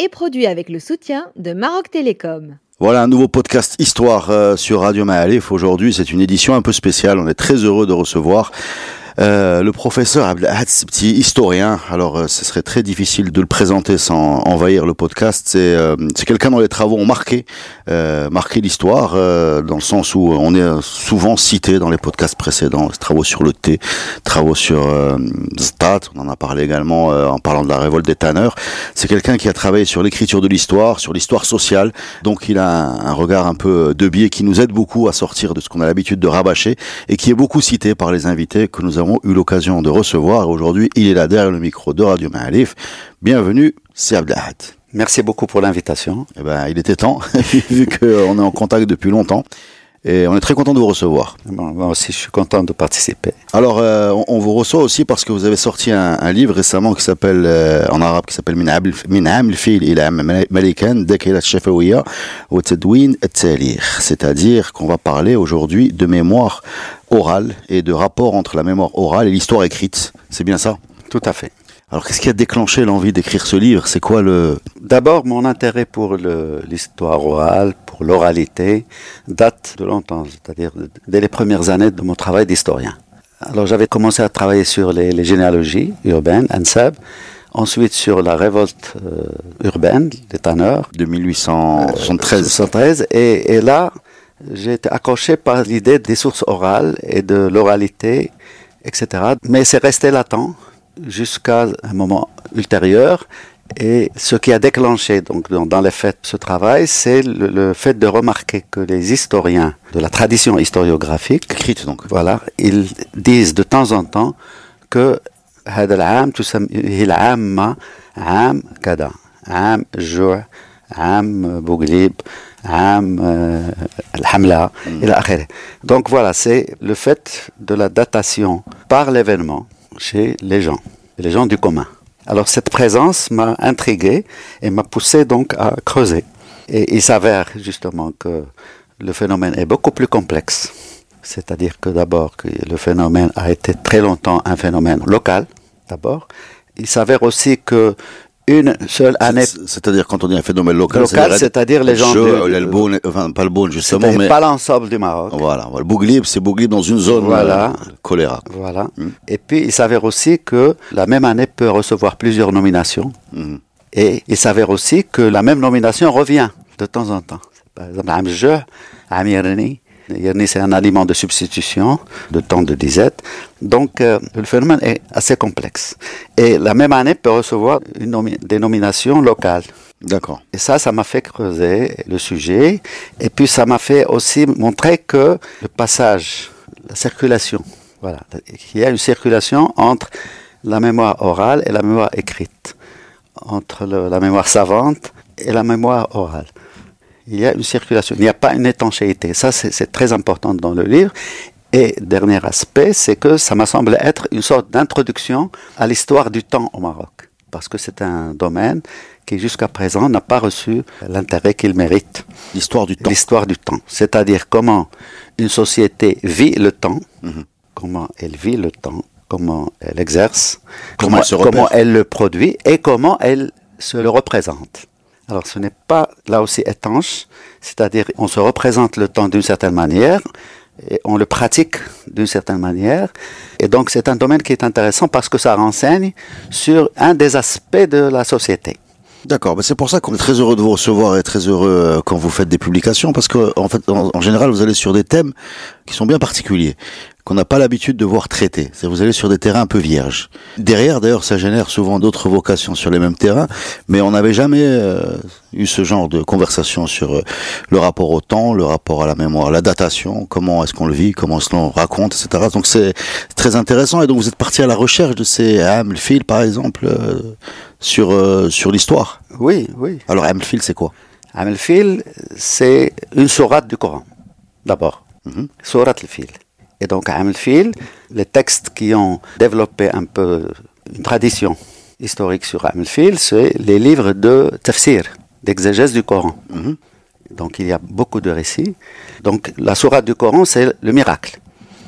est produit avec le soutien de Maroc Télécom. Voilà un nouveau podcast Histoire euh, sur Radio Maalif. Aujourd'hui, c'est une édition un peu spéciale. On est très heureux de recevoir euh, le professeur Abdelhad Sibti, historien. Alors, euh, ce serait très difficile de le présenter sans envahir le podcast. C'est euh, quelqu'un dont les travaux ont marqué, euh, marqué l'histoire, euh, dans le sens où on est souvent cité dans les podcasts précédents. Travaux sur le thé, travaux sur Stat. On en a parlé également en parlant de la révolte des tanneurs. C'est quelqu'un qui a travaillé sur l'écriture de l'histoire, sur l'histoire sociale. Donc, il a un, un regard un peu de biais qui nous aide beaucoup à sortir de ce qu'on a l'habitude de rabâcher et qui est beaucoup cité par les invités que nous avons eu l'occasion de recevoir. Aujourd'hui, il est là derrière le micro de Radio Maalif. Bienvenue, c'est Abdelhad. Merci beaucoup pour l'invitation. Eh ben, il était temps, vu qu'on est en contact depuis longtemps. Et on est très content de vous recevoir. Bon, moi aussi, je suis content de participer. Alors, euh, on, on vous reçoit aussi parce que vous avez sorti un, un livre récemment qui s'appelle, euh, en arabe, qui s'appelle Min Am al-Fil ila Malikan, Dakilat Shafawiya, wa Tadwin at-Talih. C'est-à-dire qu'on va parler aujourd'hui de mémoire orale et de rapport entre la mémoire orale et l'histoire écrite. C'est bien ça? Tout à fait. Alors, qu'est-ce qui a déclenché l'envie d'écrire ce livre? C'est quoi le... D'abord, mon intérêt pour l'histoire orale, pour l'oralité, date de longtemps, c'est-à-dire dès les premières années de mon travail d'historien. Alors, j'avais commencé à travailler sur les, les généalogies urbaines, ANSAB, ensuite sur la révolte euh, urbaine, des tanneurs, de 1873 73. Et, et là, j'ai été accroché par l'idée des sources orales et de l'oralité, etc. Mais c'est resté latent jusqu'à un moment ultérieur. Et ce qui a déclenché donc dans, dans les faits ce travail, c'est le, le fait de remarquer que les historiens de la tradition historiographique, écrite donc. voilà, ils disent de temps en temps que هذا العام تسمى هي العامة عام كذا عام الجوع Am Bouglib, Am euh, Al-Hamla, mm. Donc voilà, c'est le fait de la datation par l'événement chez les gens, les gens du commun. Alors cette présence m'a intrigué et m'a poussé donc à creuser. Et il s'avère justement que le phénomène est beaucoup plus complexe. C'est-à-dire que d'abord, le phénomène a été très longtemps un phénomène local, d'abord. Il s'avère aussi que une seule année, C'est- C'est-à-dire quand on dit un phénomène local, Local, c'est-à-dire les gens Je, du- l'Elboun, enfin pas le Beaune justement, mais pas l'ensemble du Maroc. voilà, voilà. Bouglib, c'est Bouglib dans une zone Voilà. euh, choléra. Voilà. Mm. Et puis, il s'avère aussi que la même année peut recevoir plusieurs nominations. Mhm. Et il s'avère aussi que la même nomination revient de temps en temps. Par exemple, Am Jeu, Am Yerni. Yerni, c'est un aliment de substitution de temps de disette. Donc, euh, le phénomène est assez complexe. Et la même année peut recevoir une nominations locales. D'accord. Et ça, ça m'a fait creuser le sujet. Et puis, ça m'a fait aussi montrer que le passage, la circulation, voilà, qu'il y a une circulation entre la mémoire orale et la mémoire écrite, entre le- la mémoire savante et la mémoire orale. Il y a une circulation, il n'y a pas une étanchéité. Ça, c'est très important dans le livre. Et dernier aspect, c'est que ça m'a semblé être une sorte d'introduction à l'histoire du temps au Maroc. Parce que c'est un domaine qui, jusqu'à présent, n'a pas reçu l'intérêt qu'il mérite. L'histoire du temps. L'histoire du temps. C'est-à-dire comment une société vit le temps, Mhm. comment elle vit le temps, comment elle exerce, Comment elle se comment elle le produit et comment elle se le représente. Alors ce n'est pas là aussi étanche, c'est-à-dire on se représente le temps d'une certaine manière et on le pratique d'une certaine manière. Et donc c'est un domaine qui est intéressant parce que ça renseigne sur un des aspects de la société. D'accord, bah c'est pour ça qu'on est très heureux de vous recevoir et très heureux euh, quand vous faites des publications parce que fait en général vous allez sur des thèmes qui sont bien particuliers qu'on n'a pas l'habitude de voir traités. C'est vous allez sur des terrains un peu vierges. Derrière d'ailleurs ça génère souvent d'autres vocations sur les mêmes terrains, mais on n'avait jamais euh, eu ce genre de conversation sur euh, le rapport au temps, le rapport à la mémoire, la datation, comment est-ce qu'on le vit, comment est-ce qu'on raconte, etc. Donc c'est très intéressant et donc vous êtes parti à la recherche de ces Hamilfield par exemple euh, sur sur l'histoire. Oui, oui. Alors Hamilfield c'est quoi? Am al-Fil, c'est une sourate du Coran, d'abord. Mhm. Sourate al-Fil. Et donc, Am al-Fil, les textes qui ont développé un peu une tradition historique sur Am al-Fil, c'est les livres de tafsir, d'exégèse du Coran. Mhm. Donc, il y a beaucoup de récits. Donc, la sourate du Coran, c'est le miracle.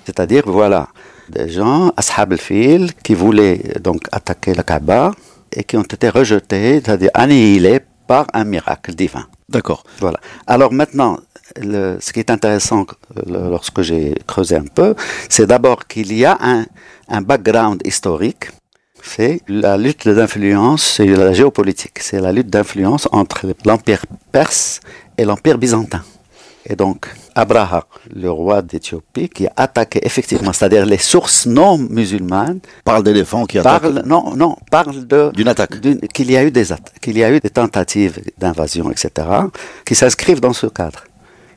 C'est-à-dire, voilà, des gens, Ashab al-Fil, qui voulaient donc attaquer la Kaaba et qui ont été rejetés, c'est-à-dire annihilés par un miracle divin. D'accord. Voilà. Alors maintenant, le- ce qui est intéressant euh, lorsque j'ai creusé un peu, c'est d'abord qu'il y a un, un background historique. C'est la lutte d'influence, c'est la géopolitique, c'est la lutte d'influence entre l'empire perse et l'empire byzantin. Et donc, Abraha, le roi d'Éthiopie, qui a attaqué effectivement, c'est-à-dire les sources non musulmanes, Parle d'éléphants qui attaquent. parle, non, non, parle de, D'une attaque. qu'il y a eu des qu'il y a eu des tentatives d'invasion, etc., qui s'inscrivent dans ce cadre,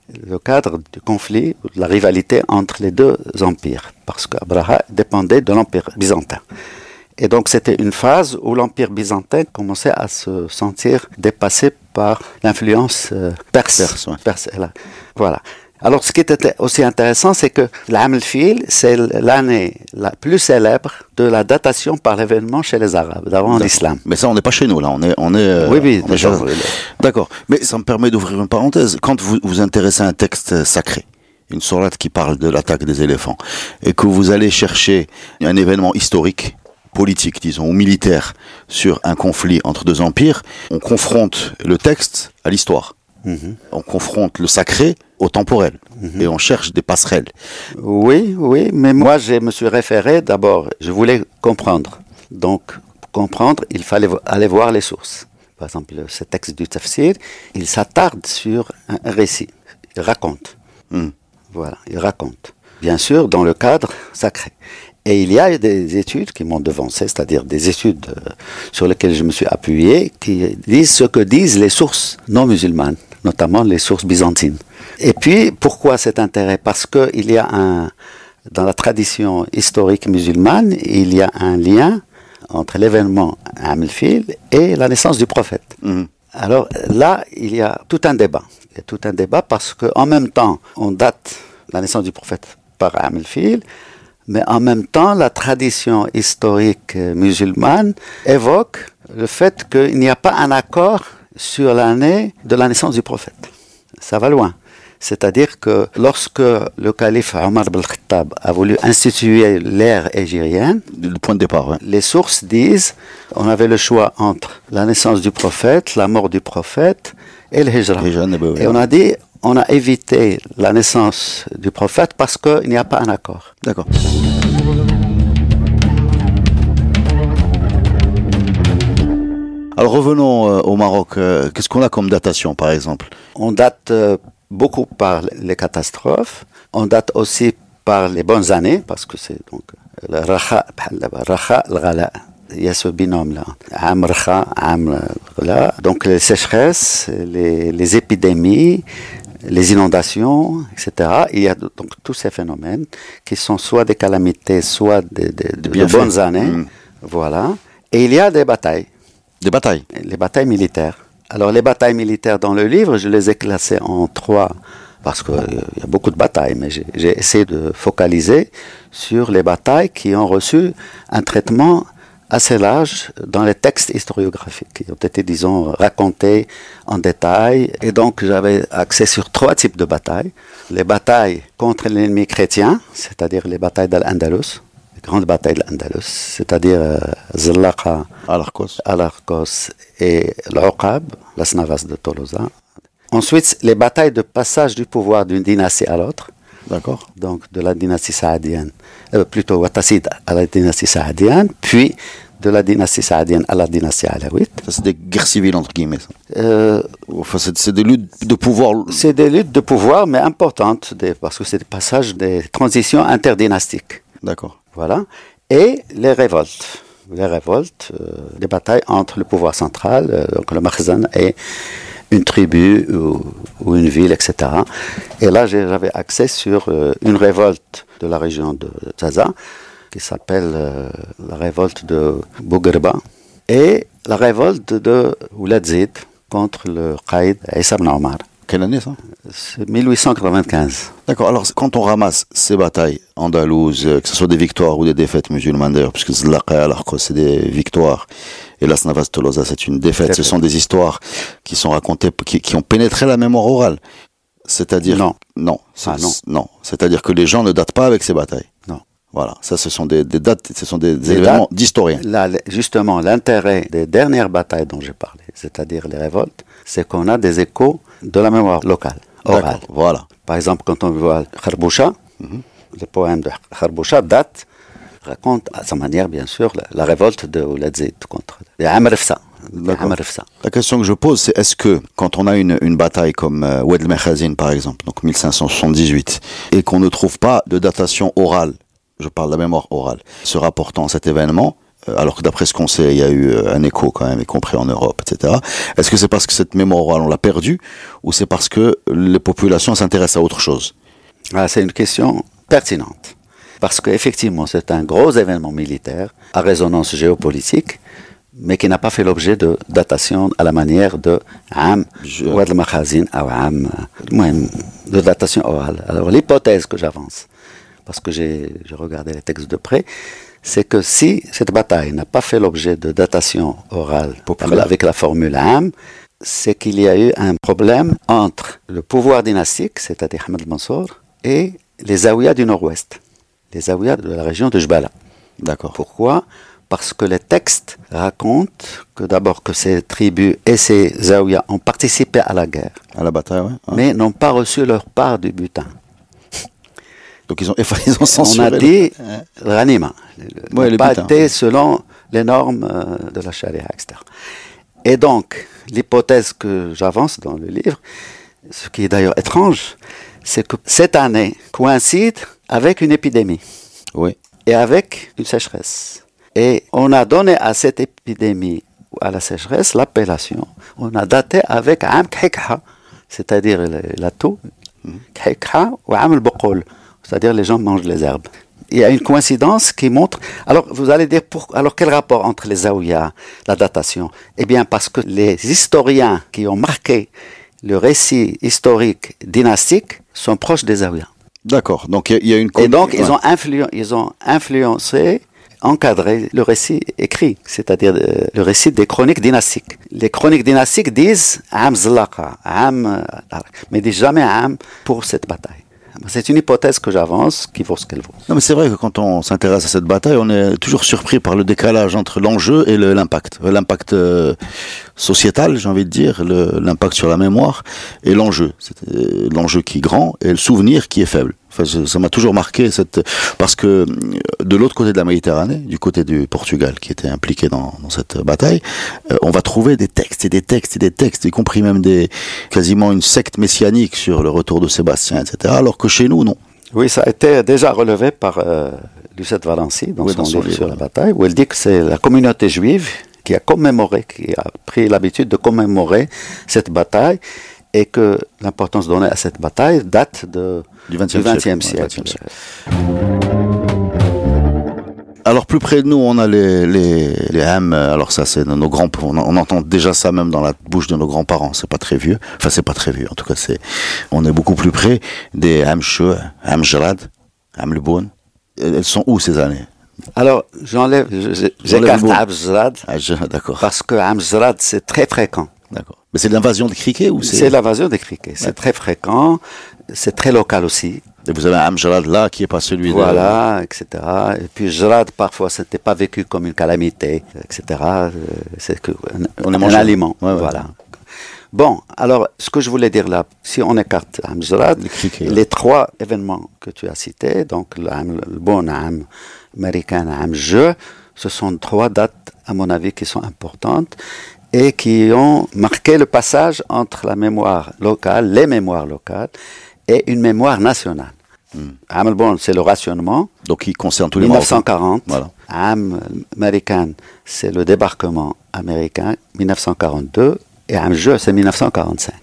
le cadre du conflit, de la rivalité entre les deux empires, parce qu'Abraha dépendait de l'empire byzantin. Et donc c'était une phase où l'empire byzantin commençait à se sentir dépassé par l'influence euh, perse. Perse, ouais. Voilà. Alors, ce qui était aussi intéressant, c'est que l'Am al-Fil, c'est l'année la plus célèbre de la datation par l'événement chez les Arabes, d'avant l'islam. Mais ça, on n'est pas chez nous, là. On est, on est. euh, Oui, oui, on. D'accord. Mais ça me permet d'ouvrir une parenthèse. Quand vous vous intéressez à un texte sacré, une sourate qui parle de l'attaque des éléphants, et que vous allez chercher un événement historique, politique, disons, ou militaire, sur un conflit entre deux empires, on confronte le texte à l'histoire. On confronte le sacré au temporel. Et on cherche des passerelles. Oui, oui, mais moi, je me suis référé d'abord, je voulais comprendre. Donc, pour comprendre, il fallait aller voir les sources. Par exemple, ce texte du tafsir, il s'attarde sur un récit. Il raconte. Hmm. Voilà, il raconte. Bien sûr, dans le cadre sacré. Et il y a des études qui m'ont devancé, c'est-à-dire des études euh, sur lesquelles je me suis appuyé, qui disent ce que disent les sources non musulmanes, notamment les sources byzantines. Et puis, pourquoi cet intérêt? Parce qu'il y a un, dans la tradition historique musulmane, il y a un lien entre l'événement Amilfil et la naissance du prophète. Mhm. Alors là, il y a tout un débat. Il y a tout un débat parce qu'en même temps, on date la naissance du prophète par Amilfil, mais en même temps, la tradition historique musulmane évoque le fait qu'il n'y a pas un accord sur l'année de la naissance du prophète. Ça va loin. C'est-à-dire que lorsque le calife Omar ibn Khattab a voulu instituer l'ère égérienne, Le point de départ, les sources disent on avait le choix entre la naissance du prophète, la mort du prophète et le hijra. Et on a dit on a évité la naissance du prophète parce qu'il n'y a pas un accord. D'accord. Alors revenons euh, au Maroc. Euh, Qu'est-ce qu'on a comme datation, par exemple? On date euh, beaucoup par les catastrophes, on date aussi par les bonnes années parce que c'est donc le racha, le racha, ghala. Il y a ce binôme-là. Am racha, am ghala. Donc les sécheresses, les, les épidémies, les inondations, etc. Il y a donc tous ces phénomènes qui sont soit des calamités, soit des, des- de, de bienfaits. bonnes années. Mm. Voilà. Et il y a des batailles Batailles. les batailles militaires. Alors les batailles militaires dans le livre, je les ai classées en trois parce qu'il y a beaucoup de batailles, mais j'ai j'ai essayé de focaliser sur les batailles qui ont reçu un traitement assez large dans les textes historiographiques, qui ont été, disons, racontés en détail. Et donc j'avais accès sur trois types de batailles. Les batailles contre l'ennemi chrétien, c'est-à-dire les batailles d'Al-Andalus, les grandes batailles d'Al-Andalus, c'est-à-dire euh, Al-Arcos. Al-Arcos et l'Uqab, las Navas de Tolosa. Ensuite, les batailles de passage du pouvoir d'une dynastie à l'autre, D'accord. donc de la dynastie saadienne, euh, plutôt Wattasid à la dynastie saadienne, puis de la dynastie saadienne à la dynastie alawite. Ça, c'est des guerres civiles, entre guillemets. Euh, Enfin, c'est c'est des luttes de pouvoir. c'est des luttes de pouvoir, mais importantes, des- parce que c'est des passages des transitions interdynastiques. D'accord. Voilà. Et les révoltes. Les révoltes, euh, batailles entre le pouvoir central, euh, donc le Makhzan, et une tribu ou, une ville, etc. Et là, j'avais accès sur euh, une révolte de la région de Zaza, qui s'appelle euh, la révolte de Bougerba, et la révolte de Ouladzid contre le Qaïd Issa Omar. Quelle année ça? C'est 1895. D'accord. Alors, quand on ramasse ces batailles andalouses, euh, que ce soit des victoires ou des défaites musulmanes d'ailleurs, puisque Zlaqa alors que c'est des victoires, et la Snavas Tolosa, c'est une défaite. Ce sont des histoires qui sont racontées, qui, qui ont pénétré la mémoire orale. C'est-à-dire Non. non, Ah, non. non. C'est-à-dire que les gens ne datent pas avec ces batailles. Non. Voilà, ça, ce sont des, des dates, ce sont des, Des événements dates. d'historiens. Là, justement, l'intérêt des dernières batailles dont j'ai parlé, c'est-à-dire les révoltes, c'est qu'on a des échos de la mémoire locale, orale. Voilà. Par exemple, quand on voit Kharboucha, le poème de Kharboucha date, raconte à sa manière, bien sûr, la, la révolte de Oulad Zid contre les. La question que je pose, c'est est-ce que quand on a une, une bataille comme euh, Oued el par exemple, donc 1578, et qu'on ne trouve pas de datation orale, je parle de la mémoire orale, se rapportant à cet événement, euh, alors que d'après ce qu'on sait, il y a eu euh, un écho quand même, y compris en Europe, etc. Est-ce que c'est parce que cette mémoire orale, on l'a perdue, ou c'est parce que les populations s'intéressent à autre chose? Ah, C'est une question pertinente, parce qu'effectivement, c'est un gros événement militaire à résonance géopolitique, mais qui n'a pas fait l'objet de datation à la manière de Am, Ouad al-Makhazin, ou Am, euh, de datation orale. Alors l'hypothèse que j'avance, parce que j'ai regardé les textes de près, c'est que si cette bataille n'a pas fait l'objet de datation orale Populaire. avec la formule Am, c'est qu'il y a eu un problème entre le pouvoir dynastique, c'est-à-dire Ahmed Mansour, et les Zaouïas du Nord-Ouest, les Zaouïas de la région de Jbala. D'accord. Pourquoi? Parce que les textes racontent que d'abord que ces tribus et ces Zaouïas ont participé à la guerre, À la bataille, hein. mais n'ont pas reçu leur part du butin. Donc ils ont, ils ont On censuré. a le- dit Ranima, Ouais, le pas butin. été selon les normes euh, de la charia, etc. Et donc, l'hypothèse que j'avance dans le livre, ce qui est d'ailleurs étrange, c'est que cette année coïncide avec une épidémie Oui. et avec une sécheresse. Et on a donné à cette épidémie ou à la sécheresse l'appellation, on a daté avec Am c'est-à-dire la, toux, Khikha ou Am al c'est-à-dire les gens mangent les herbes. Il y a une coïncidence qui montre. Alors, vous allez dire, pour, alors quel rapport entre les Zaouïas, la datation? Eh bien, parce que les historiens qui ont marqué le récit historique dynastique sont proches des Zaouïas. D'accord. Donc il y a- il y, a une. Et donc, Ouais. ils, ont influ- ils ont influencé, encadré le récit écrit, c'est-à-dire euh, le récit des chroniques dynastiques. Les chroniques dynastiques disent Am Zlaqa, Am, euh, mais disent jamais Am pour cette bataille. C'est une hypothèse que j'avance qui vaut ce qu'elle vaut. C'est vrai que quand on s'intéresse à cette bataille, on est toujours surpris par le décalage entre l'enjeu et l'impact. Euh, L'impact euh, sociétal, j'ai envie de dire, l'impact sur la mémoire et l'enjeu. Euh, l'enjeu qui est grand et le souvenir qui est faible. Enfin, je- ça m'a toujours marqué cette parce que euh, de l'autre côté de la Méditerranée, du côté du Portugal qui était impliqué dans, dans cette bataille, euh, on va trouver des textes et des textes et des textes, y compris même des quasiment une secte messianique sur le retour de Sébastien, etc. Alors que chez nous, non. Oui, ça a été déjà relevé par euh, Lucette Valency dans, Oui, son, dans son livre livre, sur la bataille, où elle dit que c'est la communauté juive qui a commémoré, qui a pris l'habitude de commémorer cette bataille et que l'importance donnée à cette bataille date de, Du 20e du XXe siècle. siècle. Ouais, 20e siècle. Alors plus près de nous, on a les les les ham. Alors ça, c'est nos grands. On, on entend déjà ça même dans la bouche de nos grands-parents. C'est pas très vieux. Enfin, c'est pas très vieux. En tout cas, c'est. On est beaucoup plus près des ham chou, ham jarad, ham leboun. Elles sont où ces années? Alors, j'enlève, je- je- J'enlève j'écarte. Amzrad ah, D'accord. parce que Amzrad, c'est très fréquent. D'accord. Mais c'est l'invasion de criquet ou c'est C'est l'invasion des criquets. C'est très fréquent, c'est très local aussi. Et Vous avez jarad là qui est pas celui de. Voilà, etc. Et puis Jrad, parfois, c'était pas vécu comme une calamité, etc. Euh, C'est que On un mangé. aliment. Ouais, ouais. Voilà. Bon, alors, ce que je voulais dire là, si on écarte Amzrad, Les criquets, les trois événements que tu as cités, donc le, le bon Am américain, Am jeu, ce sont trois dates, à mon avis, qui sont importantes et qui ont marqué le passage entre la mémoire locale, les mémoires locales, et une mémoire nationale. El-Bon, c'est le rationnement. Donc il concerne tous les Marocains. 1940. Voilà. Am c'est le débarquement américain, 1942. Et Am jeu, c'est 1945.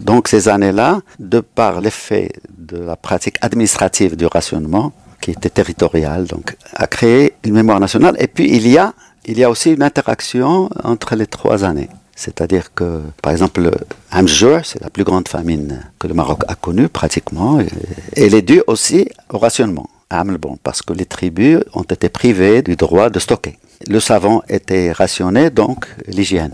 Donc ces années-là, de par l'effet de la pratique administrative du rationnement, qui était territoriale, donc, a créé une mémoire nationale. Et puis il y a, il y a aussi une interaction entre les trois années. C'est-à-dire que, par exemple, Amjour, c'est la plus grande famine que le Maroc a connue pratiquement, elle est due aussi au rationnement à parce que les tribus ont été privées du droit de stocker. Le savon était rationné, donc l'hygiène.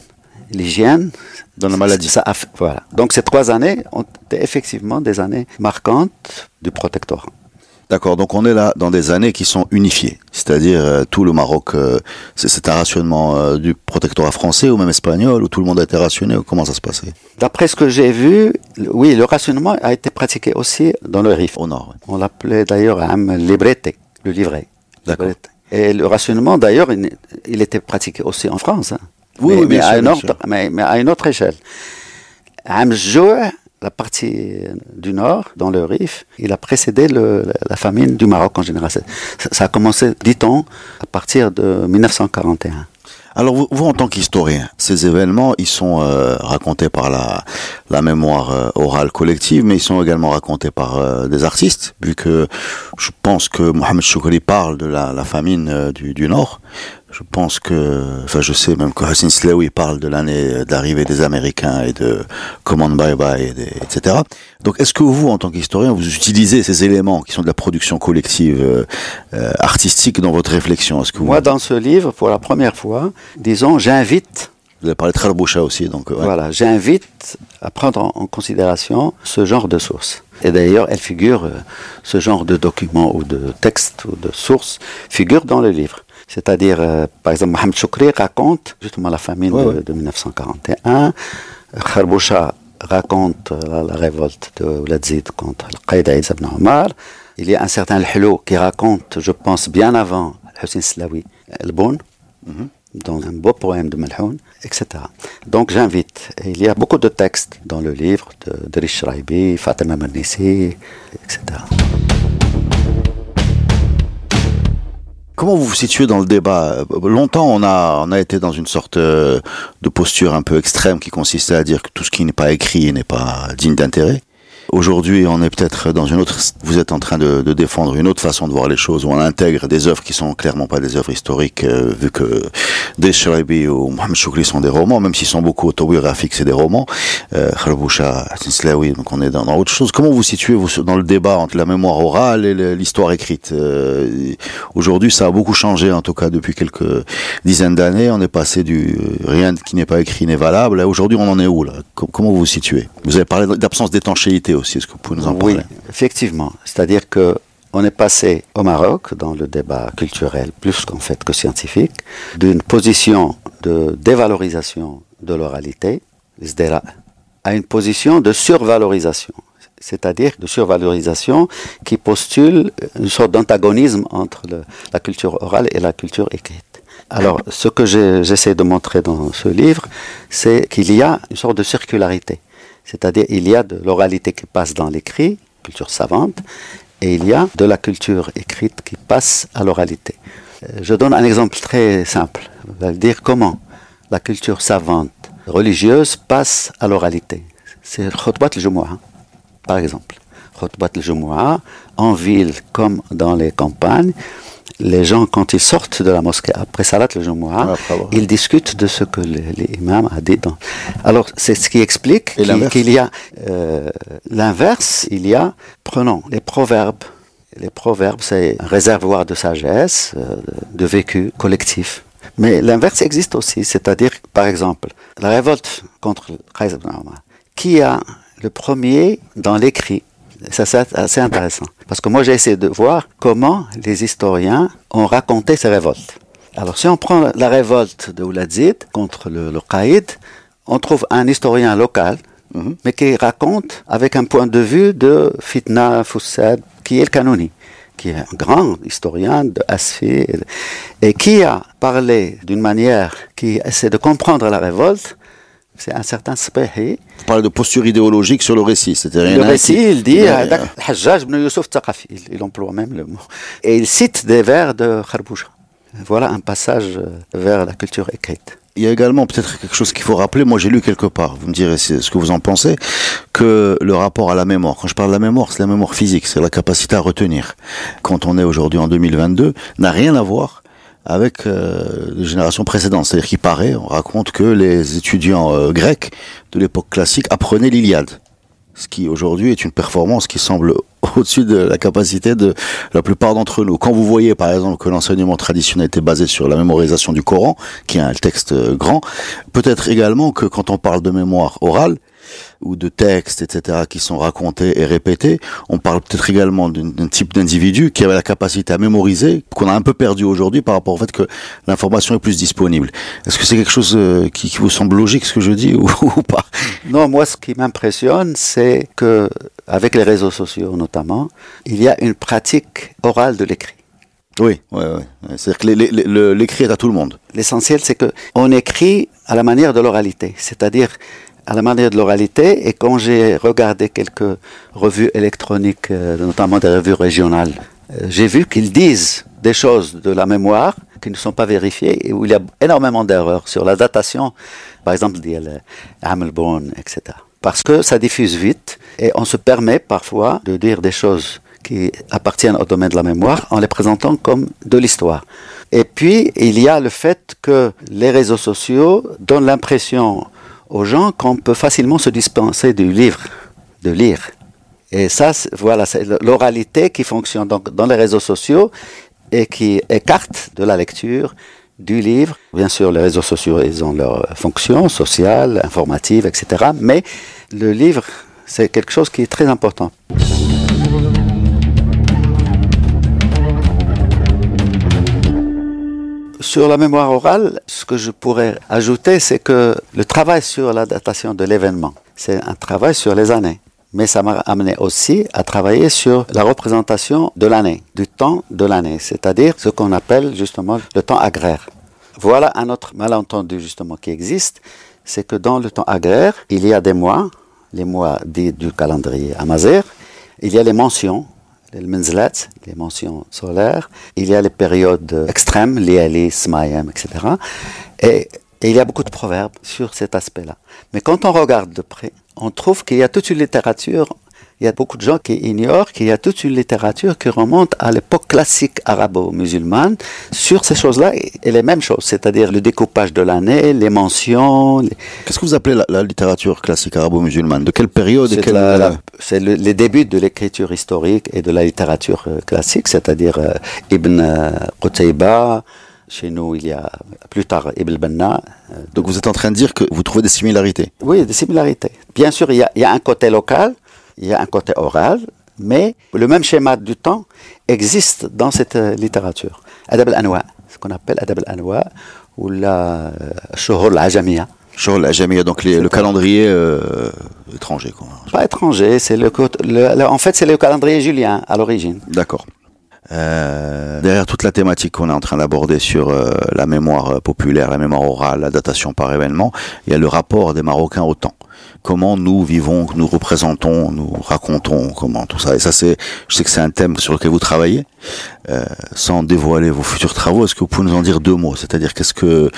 L'hygiène, dans la maladie. Ça voilà. Donc ces trois années ont été effectivement des années marquantes du protectorat. D'accord, donc on est là dans des années qui sont unifiées, c'est-à-dire euh, tout le Maroc, euh, c'est un rationnement euh, du protectorat français ou même espagnol, où tout le monde a été rationné, ou comment ça se passait? D'après ce que j'ai vu, oui, le rationnement a été pratiqué aussi dans le Rif. Au nord. On l'appelait d'ailleurs un librete, le livret. D'accord. Et le rationnement, d'ailleurs, il, était pratiqué aussi en France. Hein. Oui, mais, oui, bien à sûr, bien autre, sûr. mais, mais à une autre échelle. La partie du nord, dans le Rif, il a précédé la famine du Maroc en général. Ça, a commencé, dit-on, à partir de 1941. Alors vous, en tant qu'historien, ces événements, ils sont euh, racontés par la, mémoire euh, orale collective, mais ils sont également racontés par euh, des artistes, vu que je pense que Mohamed Choukri parle de la, famine du Nord. Je pense que, enfin je sais même que Hassan Slaoui parle de l'année d'arrivée des Américains et de Command Bye Bye, etc. Donc est-ce que vous, en tant qu'historien, vous utilisez ces éléments qui sont de la production collective euh, euh, artistique dans votre réflexion? Est-ce que vous, Moi, dans ce livre, pour la première fois, disons, j'invite vous avez parlé de Kharboucha aussi, donc euh, ouais. Voilà, j'invite à prendre en, en considération ce genre de sources. Et d'ailleurs, elle figure, euh, ce genre de documents ou de textes ou de sources figure dans le livre. C'est-à-dire, euh, par exemple, Mohamed Choukri raconte justement la famine Ouais, de, ouais. de 1941. Kharboucha raconte euh, la, la révolte de Ouladzid contre le Qaïda Isa ibn Omar. Il y a un certain Al-Hulou qui raconte, je pense, bien avant Hussein Slawi, El-Boun, dans un beau poème de Malhoun, etc. Donc j'invite. Et Il y a beaucoup de textes dans le livre de, de Rish Raibi, Fatima Mernissi, etc. Comment vous vous situez dans le débat Longtemps, on a, on a été dans une sorte euh, de posture un peu extrême qui consistait à dire que tout ce qui n'est pas écrit n'est pas digne d'intérêt. Aujourd'hui, on est peut-être dans une autre. Vous êtes en train de, défendre une autre façon de voir les choses, où on intègre des œuvres qui sont clairement pas des œuvres historiques, euh, vu que Des Shrabi ou Mohamed Choukri sont des romans, même s'ils sont beaucoup autobiographiques, c'est des romans. Euh, donc on est dans, autre chose. Comment vous situez vous dans le débat entre la mémoire orale et l'histoire écrite Euh, Aujourd'hui, ça a beaucoup changé, en tout cas depuis quelques dizaines d'années. On est passé du euh, rien qui n'est pas écrit n'est valable. Aujourd'hui, on en est où là? Com- Comment vous vous situez? Vous avez parlé d'absence d'étanchéité aussi. Est-ce que vous pouvez nous en Oui, effectivement. C'est-à-dire que on est passé au Maroc, dans le débat culturel plus qu'en fait que scientifique, d'une position de dévalorisation de l'oralité, à une position de survalorisation. C'est-à-dire de survalorisation qui postule une sorte d'antagonisme entre le- la culture orale et la culture écrite. Alors, ce que j'essaie de montrer dans ce livre, c'est qu'il y a une sorte de circularité. C'est-à-dire, il y a de l'oralité qui passe dans l'écrit, culture savante, et il y a de la culture écrite qui passe à l'oralité. Euh, Je donne un exemple très simple. On va dire comment la culture savante religieuse passe à l'oralité. C'est Khutbat al-Jumu'ah, par exemple. Khutbat al-Jumu'ah, en ville comme dans les campagnes, les gens, quand ils sortent de la mosquée après Salat al-Jumu'ah, avoir- ils discutent de ce que l'imam a dit. Dans... Alors, c'est ce qui explique qu'il y a euh, l'inverse, il y a, prenons les proverbes. Les proverbes, c'est un réservoir de sagesse, euh, de vécu collectif. Mais l'inverse existe aussi, c'est-à-dire, par exemple, la révolte contre Omar. Qui a le premier dans l'écrit? Ça, c'est assez intéressant. Parce que moi, j'ai essayé de voir comment les historiens ont raconté ces révoltes. Alors, si on prend la révolte de Ouladzid contre le, le Qaïd, on trouve un historien local, mais qui raconte avec un point de vue de Fitna Foussad, qui est le Kanoni, qui est un grand historien de Asfi, et qui a parlé d'une manière qui essaie de comprendre la révolte c'est un certain Spahi. Vous parlez de posture idéologique sur le récit, c'était rien. Le récit, il dit, Hajjaj ibn Yusuf Taqafi, il, emploie même le mot. Et il cite des vers de Kharbouja. Voilà un passage euh, vers la culture écrite. Il y a également peut-être quelque chose qu'il faut rappeler. Moi, j'ai lu quelque part, vous me direz ce que vous en pensez, que le rapport à la mémoire. Quand je parle de la mémoire, c'est la mémoire physique, c'est la capacité à retenir. Quand on est aujourd'hui en 2022, n'a rien à voir avec euh, les générations précédentes. C'est-à-dire qu'il paraît, on raconte que les étudiants euh, grecs de l'époque classique apprenaient l'Iliade. Ce qui aujourd'hui est une performance qui semble au-dessus de la capacité de la plupart d'entre nous. Quand vous voyez par exemple que l'enseignement traditionnel était basé sur la mémorisation du Coran, qui est un texte euh, grand, peut-être également que quand on parle de mémoire orale, ou de textes, etc., qui sont racontés et répétés. On parle peut-être également d'un type d'individu qui avait la capacité à mémoriser, qu'on a un peu perdu aujourd'hui par rapport au fait que l'information est plus disponible. Est-ce que c'est quelque chose euh, qui, vous semble logique, ce que je dis, ou, pas? Non, moi, ce qui m'impressionne, c'est que, avec les réseaux sociaux notamment, il y a une pratique orale de l'écrit. Oui, oui, oui. C'est-à-dire que l'écrit est à tout le monde. L'essentiel, c'est que on écrit à la manière de l'oralité, c'est-à-dire à la manière de l'oralité. Et quand j'ai regardé quelques revues électroniques, euh, notamment des revues régionales, euh, j'ai vu qu'ils disent des choses de la mémoire qui ne sont pas vérifiées et où il y a énormément d'erreurs sur la datation, par exemple, Hamilton, etc. Parce que ça diffuse vite et on se permet parfois de dire des choses qui appartiennent au domaine de la mémoire en les présentant comme de l'histoire. Et puis, il y a le fait que les réseaux sociaux donnent l'impression aux gens qu'on peut facilement se dispenser du livre, de lire. Et ça, voilà, c'est l'oralité qui fonctionne donc dans les réseaux sociaux et qui écarte de la lecture du livre. Bien sûr, les réseaux sociaux, ils ont leur fonction sociale, informative, etc. Mais le livre, c'est quelque chose qui est très important. Sur la mémoire orale, ce que je pourrais ajouter, c'est que le travail sur la datation de l'événement, c'est un travail sur les années. Mais ça m'a amené aussi à travailler sur la représentation de l'année, du temps de l'année, c'est-à-dire ce qu'on appelle justement le temps agraire. Voilà un autre malentendu justement qui existe, c'est que dans le temps agraire, il y a des mois, les mois dits du calendrier amazir, il y a les mentions les menzlat, les mentions solaires. Il y a les périodes extrêmes, les smayem, etc. Et, et il y a beaucoup de proverbes sur cet aspect-là. Mais quand on regarde de près, on trouve qu'il y a toute une littérature il y a beaucoup de gens qui ignorent qu'il y a toute une littérature qui remonte à l'époque classique arabo-musulmane sur ces choses-là et les mêmes choses, c'est-à-dire le découpage de l'année, les mentions. Qu'est-ce que vous appelez la, littérature classique arabo-musulmane? De quelle période C'est les débuts de l'écriture historique et de la littérature euh, classique, c'est-à-dire euh, Ibn euh, Qutayba, chez nous, il y a plus tard Ibn Banna. Donc vous êtes en train de dire que vous trouvez des similarités Oui, des similarités. Bien sûr, il y il y a un côté local, il y a un côté oral, mais le même schéma du temps existe dans cette euh, littérature. Adab al-Anwa, ce qu'on appelle Adab al-Anwa, ou la Shuhur al-Ajamiya. Shuhur al-Ajamiya, donc le calendrier euh, étranger. Quoi. Pas étranger, c'est le, en fait c'est le calendrier julien à l'origine. D'accord. Euh, derrière toute la thématique qu'on est en train d'aborder sur la mémoire populaire, la mémoire orale, la datation par événement, il y a le rapport des Marocains au temps comment nous vivons, nous représentons, nous racontons, comment tout ça. Et ça, c'est, je sais que c'est un thème sur lequel vous travaillez, euh, sans dévoiler vos futurs travaux. Est-ce que vous pouvez nous en dire deux mots? C'est-à-dire, qu'est-ce que,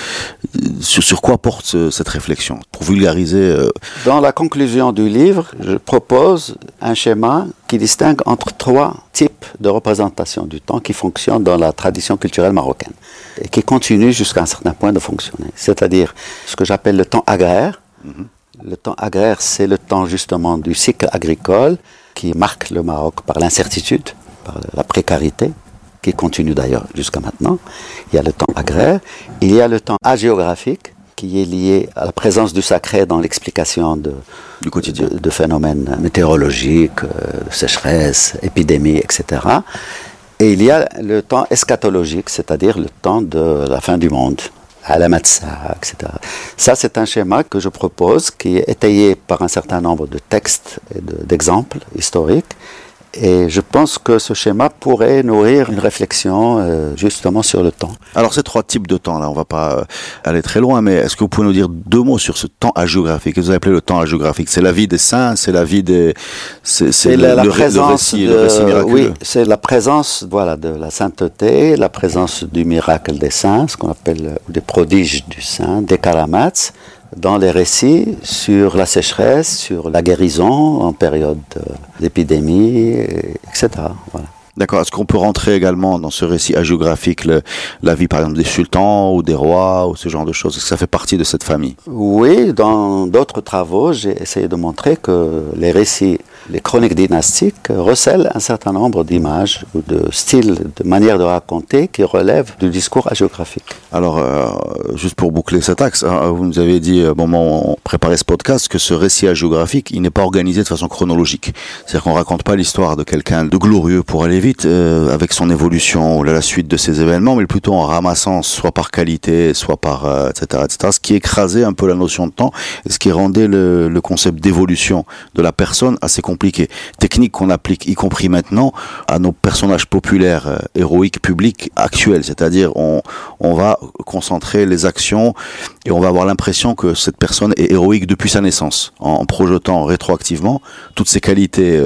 sur, sur quoi porte cette réflexion? Pour vulgariser euh, Dans la conclusion du livre, je propose un schéma qui distingue entre trois types de représentation du temps qui fonctionnent dans la tradition culturelle marocaine et qui continuent jusqu'à un certain point de fonctionner. C'est-à-dire ce que j'appelle le temps agraire. Mhm. Le temps agraire, c'est le temps justement du cycle agricole qui marque le Maroc par l'incertitude, par la précarité, qui continue d'ailleurs jusqu'à maintenant. Il y a le temps agraire. Il y a le temps agéographique, qui est lié à la présence du sacré dans l'explication de, du quotidien. De, phénomènes météorologiques, euh, sécheresse, épidémies, etc. Et il y a le temps eschatologique, c'est-à-dire le temps de la fin du monde, à la matza, etc. Ça, c'est un schéma que je propose, qui est étayé par un certain nombre de textes et d'exemples historiques et je pense que ce schéma pourrait nourrir une réflexion euh, justement sur le temps. Alors ces trois types de temps, là, on va pas euh, aller très loin, mais est-ce que vous pouvez nous dire deux mots sur ce temps hagiographique que vous avez appelé le temps hagiographique C'est la vie des saints, c'est la vie des, c'est la, la, présence récit, de, Oui, c'est la présence, voilà, de la sainteté, la présence du miracle des saints, ce qu'on appelle euh, des prodiges du saint, des karamats, dans les récits sur la sécheresse, sur la guérison en période d'épidémie, etc. D'accord. Est-ce qu'on peut rentrer également dans ce récit hagiographique le, la vie, par exemple, des sultans ou des rois ou ce genre de choses? Est-ce que ça fait partie de cette famille? Oui, dans d'autres travaux, j'ai essayé de montrer que les récits, les chroniques dynastiques recèlent un certain nombre d'images ou de styles, de manières de raconter qui relèvent du discours hagiographique. Alors, euh, juste pour boucler cet axe, hein, vous nous avez dit au moment où on préparait ce podcast que ce récit hagiographique, il n'est pas organisé de façon chronologique. C'est-à-dire qu'on raconte pas l'histoire de quelqu'un de glorieux pour aller vite euh, avec son évolution ou la suite de ces événements, mais plutôt en ramassant soit par qualité, soit par euh, etc., etc. Ce qui écrasait un peu la notion de temps ce qui rendait le, concept d'évolution de la personne assez compliqué. Technique qu'on applique, y compris maintenant, à nos personnages populaires, euh, héroïques, publics, actuels. C'est-à-dire on, on va concentrer les actions et on va avoir l'impression que cette personne est héroïque depuis sa naissance, en, projetant rétroactivement toutes ses qualités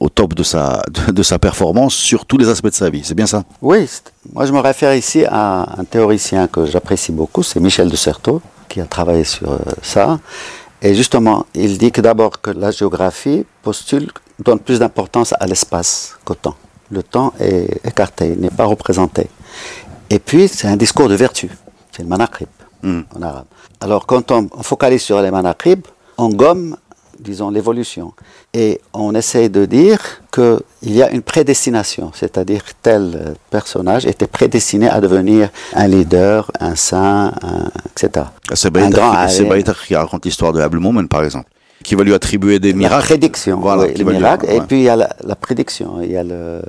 au top de sa, de sa performance sur tous les aspects de sa vie. C'est bien ça? Oui, moi je me réfère ici à un théoricien que j'apprécie beaucoup, c'est Michel de Certeau, qui a travaillé sur euh, ça. Et justement, il dit que d'abord que la géographie postule, donne plus d'importance à l'espace qu'au temps. Le temps est écarté, il n'est pas représenté. Et puis, c'est un discours de vertu. C'est le manakrib Hmm. en arabe. Alors, quand on, focalise sur les manakrib, on gomme, disons, l'évolution. Et on essaye de dire qu'il y a une prédestination, c'est-à-dire que tel euh, personnage était prédestiné à devenir un leader, un saint, un- etc. C'est Baïtar qui- raconte l'histoire de Abel Moumen, par exemple, qui va lui attribuer des La miracles. prédiction, Voilà, oui, qui le va lui- miracle. Et ouais. puis il y a la, la prédiction, il y a le.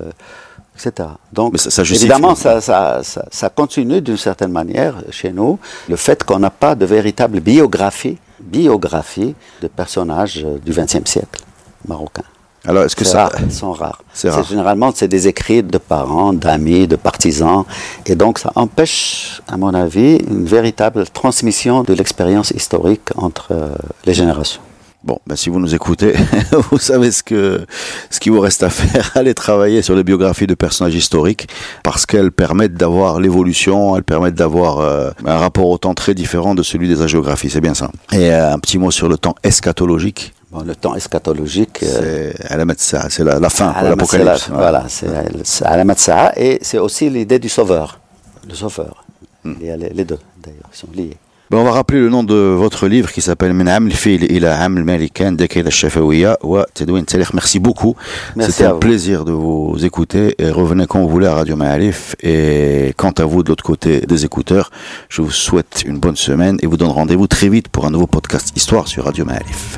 Etc. Donc, ça- ça évidemment, ça, continue d'une certaine manière chez nous, le fait qu'on n'a pas de véritable biographie, biographie de personnages du XXe siècle marocain. Alors, est-ce que ça. rare, ils sont rares. C'est rare. Généralement, c'est des écrits de parents, d'amis, de partisans. Et donc, ça empêche, à mon avis, une véritable transmission de l'expérience historique entre euh, les générations. Bon, ben, si vous nous écoutez, vous savez ce que ce qu'il vous reste à faire. Allez travailler sur les biographies de personnages historiques parce qu'elles permettent d'avoir l'évolution, elles permettent d'avoir euh, un rapport au temps très différent de celui des hagiographies. C'est bien ça. Et euh, un petit mot sur le temps eschatologique. Bon, le temps eschatologique, euh, C'est ça, c'est la, la fin, l'apocalypse. Voilà, c'est et c'est aussi l'idée du sauveur. Le sauveur. Hmm. Il y a les, les deux, d'ailleurs, ils sont liés. Ben, on va rappeler le nom de votre livre qui s'appelle Min al-Fil ila Am al-Malikan Dekayda al-Shafawiya wa Tadwin Talekh. Merci beaucoup. C'était un vous. plaisir de vous écouter et revenez quand vous voulez à Radio Maalif. Et quant à vous de l'autre côté des écouteurs, je vous souhaite une bonne semaine et vous donne rendez-vous très vite pour un nouveau podcast Histoire sur Radio Maalif.